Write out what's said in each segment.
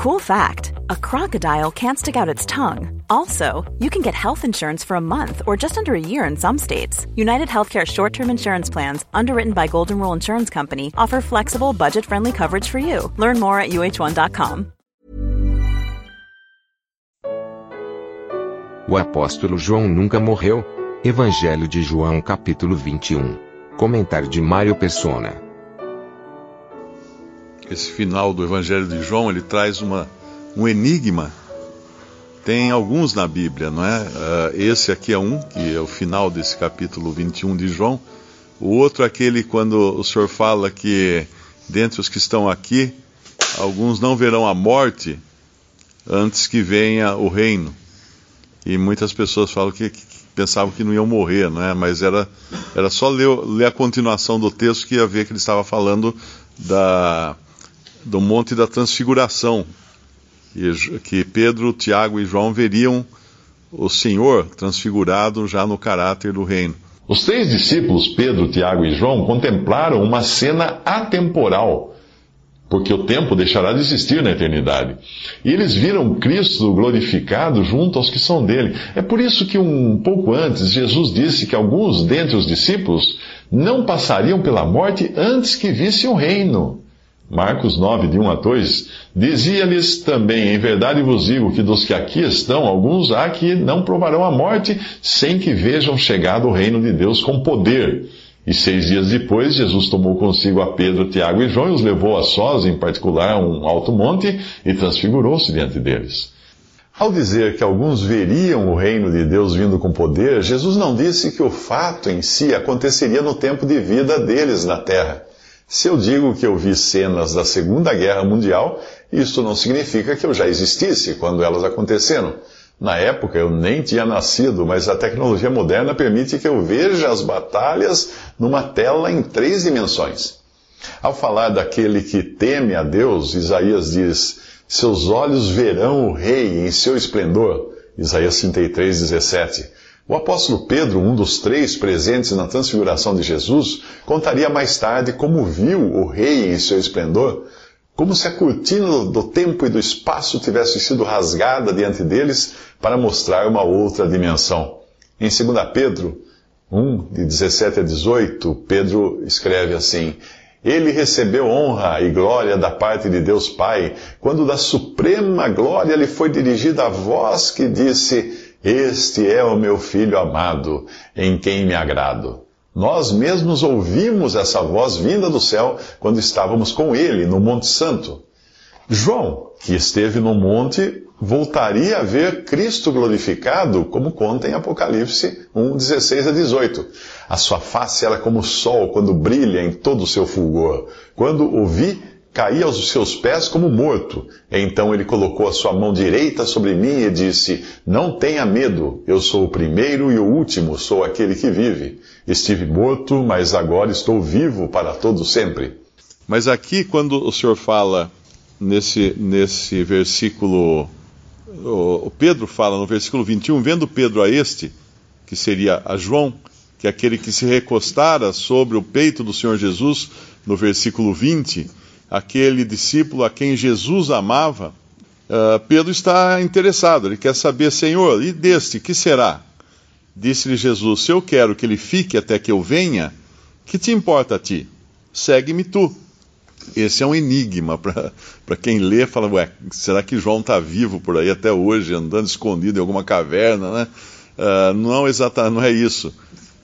Cool fact a crocodile can't stick out its tongue. Also, you can get health insurance for a month or just under a year in some states. United Healthcare short term insurance plans, underwritten by Golden Rule Insurance Company, offer flexible, budget friendly coverage for you. Learn more at uh1.com. O apóstolo João nunca morreu. Evangelho de João, capítulo 21. Um. Comentário de Mário Persona. Esse final do Evangelho de João, ele traz uma, um enigma. Tem alguns na Bíblia, não é? Uh, esse aqui é um, que é o final desse capítulo 21 de João. O outro é aquele quando o Senhor fala que dentre os que estão aqui, alguns não verão a morte antes que venha o reino. E muitas pessoas falam que, que pensavam que não iam morrer, não é? Mas era, era só ler, ler a continuação do texto que ia ver que ele estava falando da, do Monte da Transfiguração, que Pedro, Tiago e João veriam o Senhor transfigurado já no caráter do reino. Os três discípulos, Pedro, Tiago e João, contemplaram uma cena atemporal, porque o tempo deixará de existir na eternidade. E eles viram Cristo glorificado junto aos que são dele. É por isso que um pouco antes Jesus disse que alguns dentre os discípulos não passariam pela morte antes que vissem o reino. Marcos 9, de 1 a 2, dizia-lhes também, em verdade vos digo que dos que aqui estão, alguns há que não provarão a morte, sem que vejam chegado o reino de Deus com poder. E seis dias depois, Jesus tomou consigo a Pedro, Tiago e João e os levou a sós, em particular, a um alto monte, e transfigurou-se diante deles. Ao dizer que alguns veriam o reino de Deus vindo com poder, Jesus não disse que o fato em si aconteceria no tempo de vida deles na terra. Se eu digo que eu vi cenas da Segunda Guerra Mundial, isso não significa que eu já existisse quando elas aconteceram. Na época eu nem tinha nascido, mas a tecnologia moderna permite que eu veja as batalhas numa tela em três dimensões. Ao falar daquele que teme a Deus, Isaías diz: Seus olhos verão o Rei em seu esplendor. Isaías 33, 17. O apóstolo Pedro, um dos três presentes na transfiguração de Jesus, contaria mais tarde como viu o Rei em seu esplendor, como se a cortina do tempo e do espaço tivesse sido rasgada diante deles para mostrar uma outra dimensão. Em 2 Pedro 1, de 17 a 18, Pedro escreve assim: ele recebeu honra e glória da parte de Deus Pai, quando da suprema glória lhe foi dirigida a voz que disse: este é o meu filho amado, em quem me agrado. Nós mesmos ouvimos essa voz vinda do céu quando estávamos com ele no Monte Santo. João, que esteve no monte, voltaria a ver Cristo glorificado, como conta em Apocalipse 1, 16 a 18. A sua face era como o sol quando brilha em todo o seu fulgor. Quando o vi, caí aos seus pés como morto. Então ele colocou a sua mão direita sobre mim e disse: Não tenha medo, eu sou o primeiro e o último, sou aquele que vive. Estive morto, mas agora estou vivo para todo sempre. Mas aqui, quando o Senhor fala nesse, nesse versículo, o Pedro fala no versículo 21, vendo Pedro a este, que seria a João, que é aquele que se recostara sobre o peito do Senhor Jesus, no versículo 20, aquele discípulo a quem Jesus amava, uh, Pedro está interessado, ele quer saber, Senhor, e deste, que será? Disse-lhe Jesus: Se eu quero que ele fique até que eu venha, que te importa a ti? Segue-me tu. Esse é um enigma para quem lê, fala, ué, será que João está vivo por aí até hoje, andando escondido em alguma caverna, né? Uh, não exatamente, não é isso.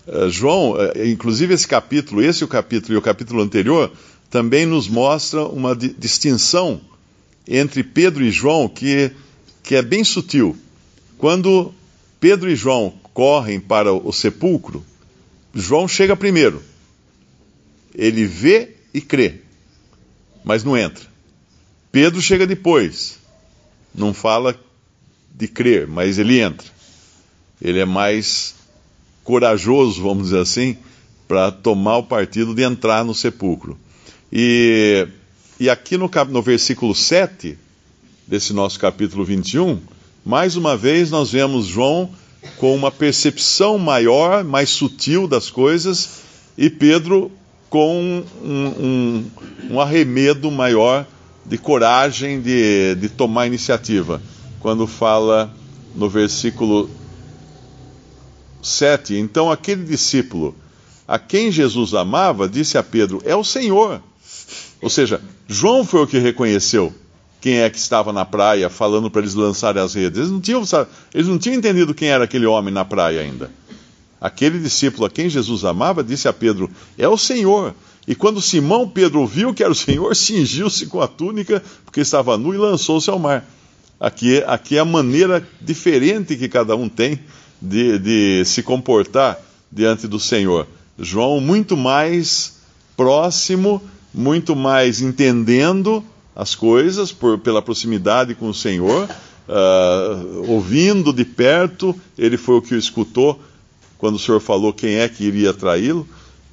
Uh, João, uh, inclusive esse capítulo, esse o capítulo e o capítulo anterior, também nos mostra uma distinção entre Pedro e João que, que é bem sutil. Quando Pedro e João correm para o sepulcro, João chega primeiro. Ele vê e crê, mas não entra. Pedro chega depois. Não fala de crer, mas ele entra. Ele é mais corajoso, vamos dizer assim, para tomar o partido de entrar no sepulcro. E, e aqui no, no versículo 7 desse nosso capítulo 21, mais uma vez nós vemos João com uma percepção maior, mais sutil das coisas, e Pedro com um, um, um arremedo maior de coragem de, de tomar iniciativa. Quando fala no versículo 7: Então aquele discípulo a quem Jesus amava disse a Pedro: É o Senhor. Ou seja, João foi o que reconheceu quem é que estava na praia falando para eles lançarem as redes. Eles não, tinham, eles não tinham entendido quem era aquele homem na praia ainda. Aquele discípulo a quem Jesus amava disse a Pedro: É o Senhor. E quando Simão Pedro ouviu que era o Senhor, cingiu-se com a túnica, porque estava nu, e lançou-se ao mar. Aqui, aqui é a maneira diferente que cada um tem de, de se comportar diante do Senhor. João, muito mais próximo, muito mais entendendo as coisas por, pela proximidade com o Senhor, uh, ouvindo de perto, ele foi o que o escutou quando o Senhor falou quem é que iria traí-lo,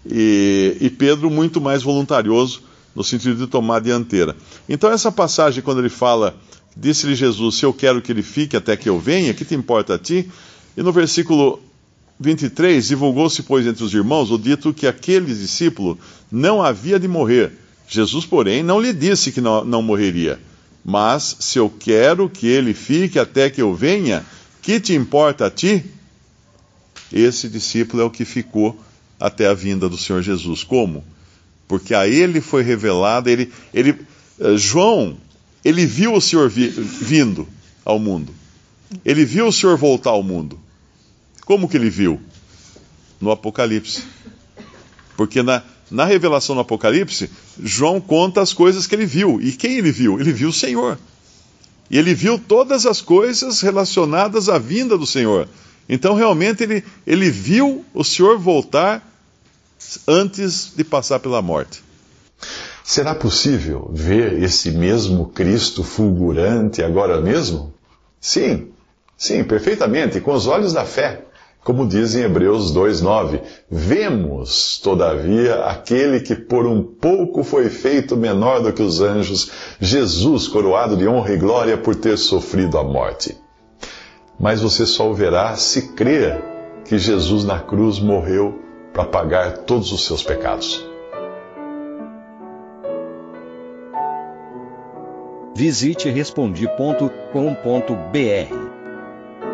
e, e Pedro muito mais voluntarioso no sentido de tomar a dianteira. Então, essa passagem, quando ele fala, disse-lhe Jesus: Se eu quero que ele fique até que eu venha, que te importa a ti? E no versículo 23, divulgou-se, pois, entre os irmãos o dito que aquele discípulo não havia de morrer. Jesus, porém, não lhe disse que não, não morreria. Mas, se eu quero que ele fique até que eu venha, que te importa a ti? Esse discípulo é o que ficou até a vinda do Senhor Jesus. Como? Porque a ele foi revelado, ele, ele, eh, João, ele viu o Senhor vi, vindo ao mundo. Ele viu o Senhor voltar ao mundo. Como que ele viu? No Apocalipse. Porque na, na revelação do Apocalipse, João conta as coisas que ele viu. E quem ele viu? Ele viu o Senhor. E ele viu todas as coisas relacionadas à vinda do Senhor. Então, realmente, ele, ele viu o Senhor voltar antes de passar pela morte. Será possível ver esse mesmo Cristo fulgurante agora mesmo? Sim, sim, perfeitamente, com os olhos da fé. Como diz em Hebreus 2,9: Vemos, todavia, aquele que por um pouco foi feito menor do que os anjos, Jesus, coroado de honra e glória por ter sofrido a morte. Mas você só o verá se crer que Jesus na cruz morreu para pagar todos os seus pecados. Visite respondi.com.br